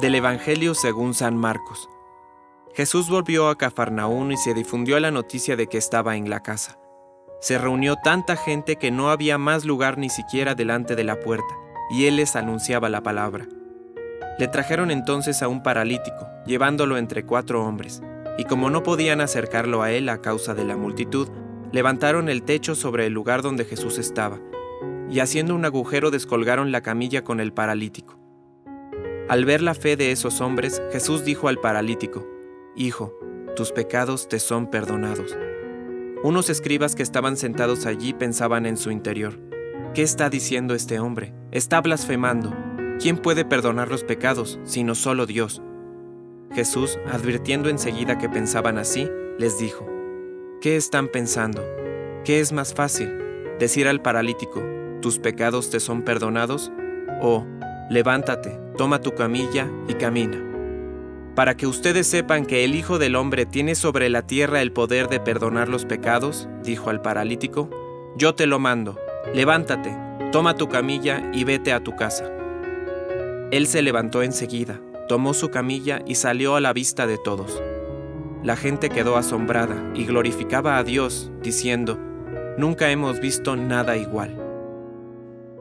Del Evangelio según San Marcos. Jesús volvió a Cafarnaún y se difundió la noticia de que estaba en la casa. Se reunió tanta gente que no había más lugar ni siquiera delante de la puerta, y él les anunciaba la palabra. Le trajeron entonces a un paralítico, llevándolo entre cuatro hombres, y como no podían acercarlo a él a causa de la multitud, levantaron el techo sobre el lugar donde Jesús estaba, y haciendo un agujero descolgaron la camilla con el paralítico. Al ver la fe de esos hombres, Jesús dijo al paralítico, Hijo, tus pecados te son perdonados. Unos escribas que estaban sentados allí pensaban en su interior, ¿qué está diciendo este hombre? Está blasfemando. ¿Quién puede perdonar los pecados sino solo Dios? Jesús, advirtiendo enseguida que pensaban así, les dijo, ¿qué están pensando? ¿Qué es más fácil? ¿Decir al paralítico, tus pecados te son perdonados? ¿O, levántate, toma tu camilla y camina. Para que ustedes sepan que el Hijo del Hombre tiene sobre la tierra el poder de perdonar los pecados, dijo al paralítico, yo te lo mando, levántate, toma tu camilla y vete a tu casa. Él se levantó enseguida, tomó su camilla y salió a la vista de todos. La gente quedó asombrada y glorificaba a Dios, diciendo, Nunca hemos visto nada igual.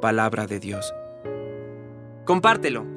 Palabra de Dios. Compártelo.